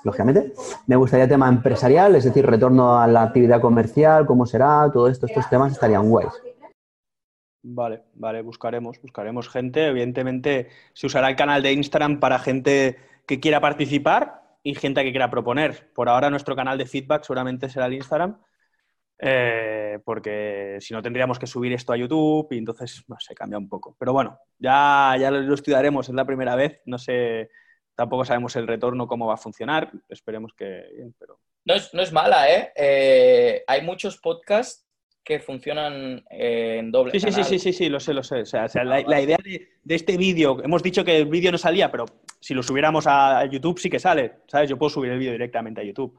lógicamente, me gustaría tema empresarial, es decir, retorno a la actividad comercial, cómo será, todo esto, estos temas estarían guays. Vale, vale, buscaremos, buscaremos gente. Evidentemente se usará el canal de Instagram para gente que quiera participar y gente que quiera proponer. Por ahora nuestro canal de feedback seguramente será el Instagram, eh, porque si no tendríamos que subir esto a YouTube y entonces, no sé, cambia un poco. Pero bueno, ya, ya lo estudiaremos, es la primera vez, no sé, tampoco sabemos el retorno, cómo va a funcionar, esperemos que bien, pero... No es, no es mala, ¿eh? Eh, Hay muchos podcasts que funcionan eh, en doble Sí, sí, sí, canal. sí, sí, sí, lo sé, lo sé. O sea, o sea, la, la idea de, de este vídeo, hemos dicho que el vídeo no salía, pero si lo subiéramos a YouTube sí que sale, ¿sabes? Yo puedo subir el vídeo directamente a YouTube.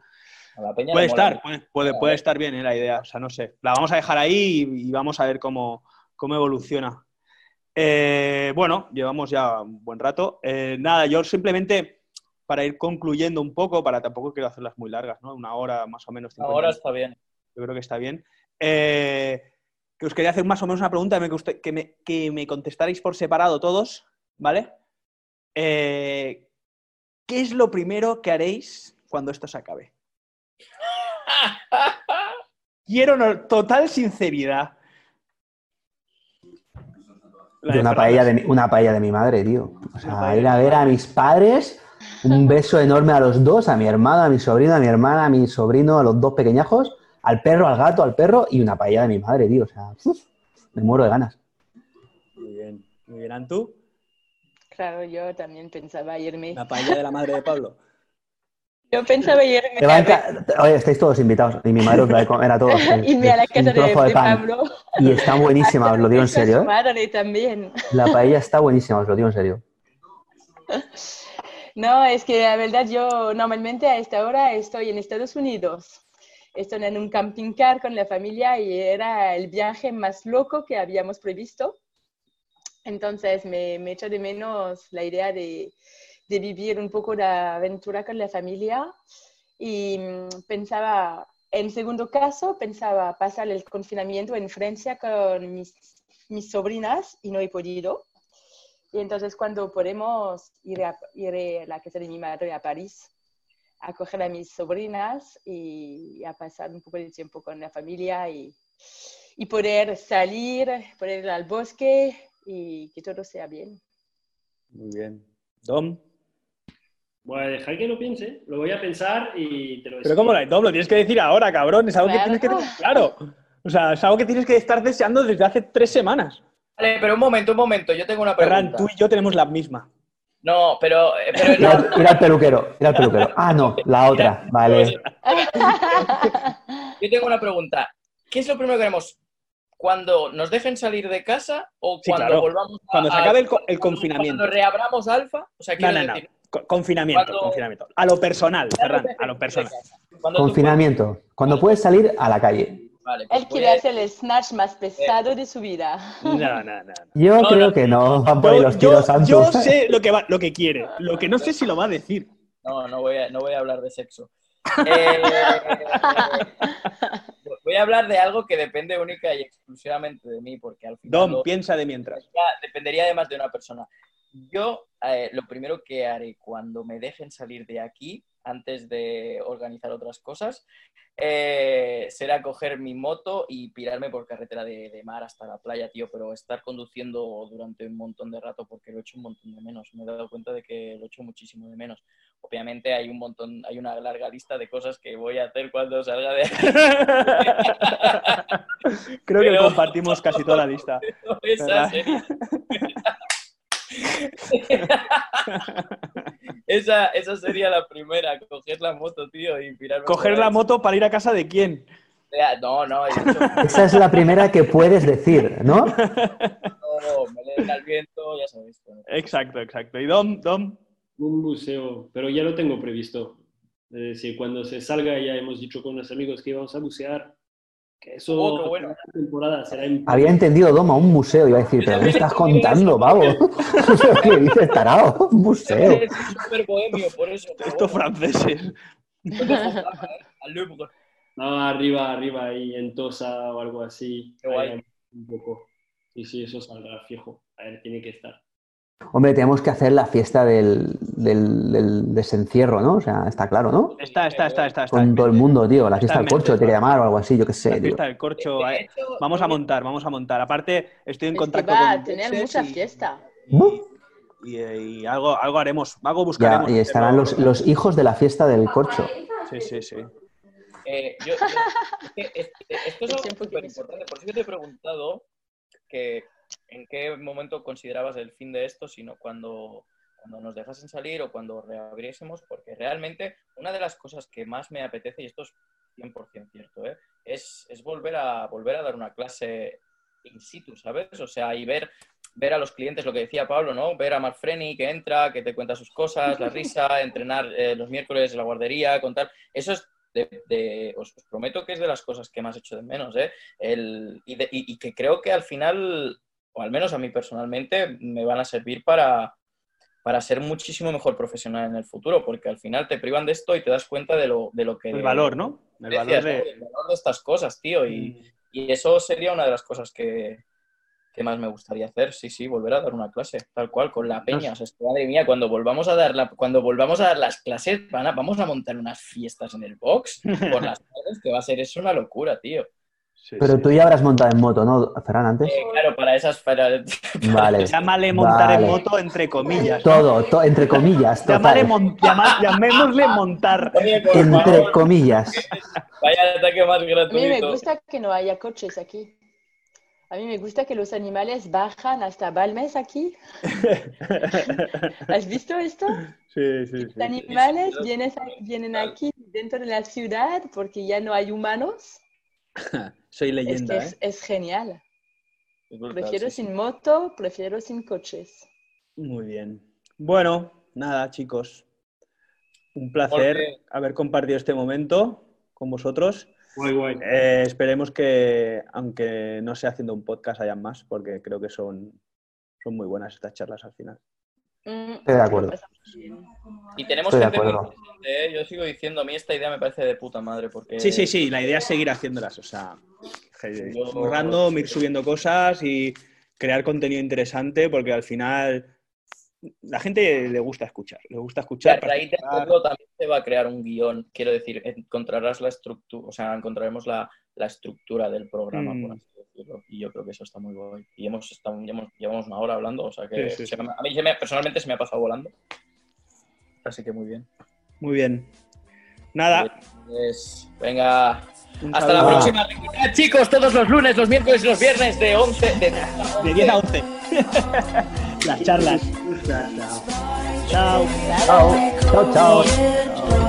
A Puede estar, puede, puede estar bien ¿eh? la idea, o sea, no sé. La vamos a dejar ahí y, y vamos a ver cómo, cómo evoluciona. Eh, bueno, llevamos ya un buen rato. Eh, nada, yo simplemente para ir concluyendo un poco, para tampoco quiero hacerlas muy largas, ¿no? Una hora más o menos. 50 Ahora está bien. yo creo que está bien. Eh, que os quería hacer más o menos una pregunta que que me, que me contestarais por separado todos, ¿vale? ¿Qué es lo primero que haréis cuando esto se acabe? Quiero no- total sinceridad. La Yo de una, paella de mi, una paella de mi madre, tío. O sea, ir a ver a mis padres, un beso enorme a los dos, a mi hermana, a mi sobrino, a mi hermana, a mi sobrino, a los dos pequeñajos, al perro, al gato, al perro y una paella de mi madre, tío. O sea, uf, me muero de ganas. Muy bien, muy bien. ¿Antú? Claro, yo también pensaba irme. La paella de la madre de Pablo. Yo pensaba irme Te va a a ver- enca- Oye, estáis todos invitados. Y mi madre os va a comer a todos. irme a la Un casa de, trozo de pan. Pablo. Y está buenísima, os lo digo en serio. ¿eh? también. La paella está buenísima, os lo digo en serio. No, es que la verdad yo normalmente a esta hora estoy en Estados Unidos. Estoy en un camping car con la familia y era el viaje más loco que habíamos previsto. Entonces me, me echo de menos la idea de, de vivir un poco la aventura con la familia y mm, pensaba, en segundo caso, pensaba pasar el confinamiento en Francia con mis, mis sobrinas y no he podido. Y entonces cuando podemos iré a, iré a la casa de mi madre a París a coger a mis sobrinas y a pasar un poco de tiempo con la familia y, y poder salir, poder ir al bosque y que todo sea bien. Muy bien. Dom. Voy a dejar que lo piense, lo voy a pensar y te lo Pero ¿cómo lo Dom? Lo tienes que decir ahora, cabrón. Es algo Claro. que tienes que tener claro. O sea, es algo que tienes que estar deseando desde hace tres semanas. Vale, pero un momento, un momento. Yo tengo una Ferran, pregunta. tú y yo tenemos la misma. No, pero... eh, pero ir al peluquero, ir al peluquero. Ah, no, la otra, vale. Yo tengo una pregunta. ¿Qué es lo primero que haremos? ¿Cuando nos dejen salir de casa o Sí, cuando claro. volvamos a... Cuando se acabe el, co- el confinamiento. Cuando reabramos Alfa? O sea, No, quiero no, no. decir... Confinamiento, Cuando- confinamiento. A lo personal, Ferran, a lo personal. Cuando Confinamiento. Cuando puedes salir a la calle. Vale, pues Él voy quiere hacer el snatch más pesado de su vida. No, no, no. no. Yo No, creo no. que no van por ahí Yo, los yo- tiros santos. yo sé lo que, va, lo que quiere. Lo que no sé si lo va a decir. No, no voy a, no voy a hablar de sexo. Eh, voy a hablar de algo que depende única y exclusivamente de mí, porque al final Dom, piensa de mientras. ya dependería además de una persona. Yo eh, lo primero que haré cuando me dejen salir de aquí, antes de organizar otras cosas, eh, será coger mi moto y pirarme por carretera de, de mar hasta la playa, tío, pero estar conduciendo durante un montón de rato porque lo he hecho un montón de menos. Me he dado cuenta de que lo he hecho muchísimo de menos. Obviamente hay un montón, hay una larga lista de cosas que voy a hacer cuando salga de Creo que compartimos casi toda la lista. Esa Esa, sería la primera, coger la moto, tío, y pirarme. Coger la moto para ir a casa de quién. No, no, Esa es la primera que puedes decir, ¿no? no, me leen al viento, ya sabéis. bueno. Exacto, exacto. ¿Y Dom? Dom? Un museo, pero ya lo tengo previsto. Es decir, cuando se salga ya hemos dicho con los amigos que íbamos a bucear. Que eso Oh, qué bueno. temporada será en Había entendido Doma, un museo. Iba a decir, ¿pero qué me estás contando, pavo? ¿Qué dices, tarao? Un museo. Es súper bohemio, por eso. pero Estos bueno, franceses. no ¿eh? Al Louvre. No, arriba, arriba, ahí en Tosa o algo así. Qué guay. Ahí, Un poco. Sí, sí, eso saldrá fijo. A ver, tiene que estar. Hombre, tenemos que hacer la fiesta del, del, del desencierro, ¿no? O sea, está claro, ¿no? Está, está, está, está. está. Con todo el mundo, tío. La fiesta del corcho, te que llamar o algo así, yo qué sé, La tío. fiesta del corcho. De eh. hecho, Vamos a montar, vamos a montar. Aparte, estoy en Es que contacto va con a tener mucha y- fiesta. ¿No? Y, y algo, algo haremos, algo Ya, buscaremos. y estarán los, los hijos de la fiesta del corcho. Sí, sí, sí. Eh, yo- yo- es que, es- esto es algo súper importante. Por eso que te he preguntado que en qué momento considerabas el fin de esto, sino cuando, cuando nos dejasen salir o cuando reabriésemos, porque realmente una de las cosas que más me apetece, y esto es 100% cierto, ¿eh? es, es volver, a, volver a dar una clase in situ, ¿sabes? O sea, y ver, ver a los clientes, lo que decía Pablo, ¿no? Ver a Mark Freni que entra, que te cuenta sus cosas, la risa, entrenar eh, los miércoles en la guardería, contar. Eso es de, de- os, prometo que es de las cosas que más echo de menos, ¿eh? El, y, de- y- y que creo que al final, o al menos a mí personalmente, me van a servir para, para ser muchísimo mejor profesional en el futuro, porque al final te privan de esto y te das cuenta de lo, de lo que... El valor, ¿no? El decías, valor ¿no? de. El valor de estas cosas, tío, y, y eso sería una de las cosas que, que más me gustaría hacer, sí, sí, volver a dar una clase, tal cual, con la peña. O sea, madre mía, cuando volvamos a dar la, cuando volvamos a dar las clases, van a- vamos a montar unas fiestas en el box por las tardes, que va a ser eso una locura, tío. Sí, Pero sí. tú ya habrás montado en moto, ¿no, Ferran, antes? Eh, claro, para esas, para, Vale. Llámale montar Vale. en moto entre comillas. ¿no? Todo, to- entre comillas, total. mon- llama- llamémosle montar. Oye, Entre favor, vaya vaya ataque más A mí me gratuito. gusta que no haya coches aquí. A mí me gusta que los animales bajan hasta Balmes aquí. ¿Has visto esto? Sí, sí, sí. Los animales vienen, vienen aquí dentro de la ciudad porque ya no hay humanos. Soy Es que leyenda, es, ¿eh? es genial. Es brutal, Prefiero sí, sí. sin moto, prefiero sin coches. Muy bien. Bueno, nada, chicos. Un placer Porque- haber compartido este momento con vosotros. Guay, guay. Eh, esperemos que, aunque no sea haciendo un podcast, hayan más, porque creo que son, son muy buenas estas charlas al final. Mm, Estoy de acuerdo. Y tenemos Estoy gente muy interesante, ¿eh? Yo sigo diciendo, a mí esta idea me parece de puta madre, porque... Sí, sí, sí, la idea es seguir haciéndolas, o sea, Yo- muy random, ir subiendo cosas y crear contenido interesante, porque al final la gente le gusta escuchar, le gusta Y a escuchar. raíz de también se va a crear un guion, quiero decir, encontrarás la estructura, o sea, encontraremos la, la estructura del programa, Mm. por así y yo creo que eso está muy guay. Y hemos estado, llevamos, llevamos una hora hablando, o sea que Sí, sí, se sí. me- a mí se me- personalmente se me ha pasado volando. Así que muy bien. Muy bien. Nada, Pues, venga, un hasta la próxima. Recordad, chicos, todos los lunes, los miércoles y los viernes de 11, de, De 10 a 11. Las charlas. Chao. Chao, chao, chao.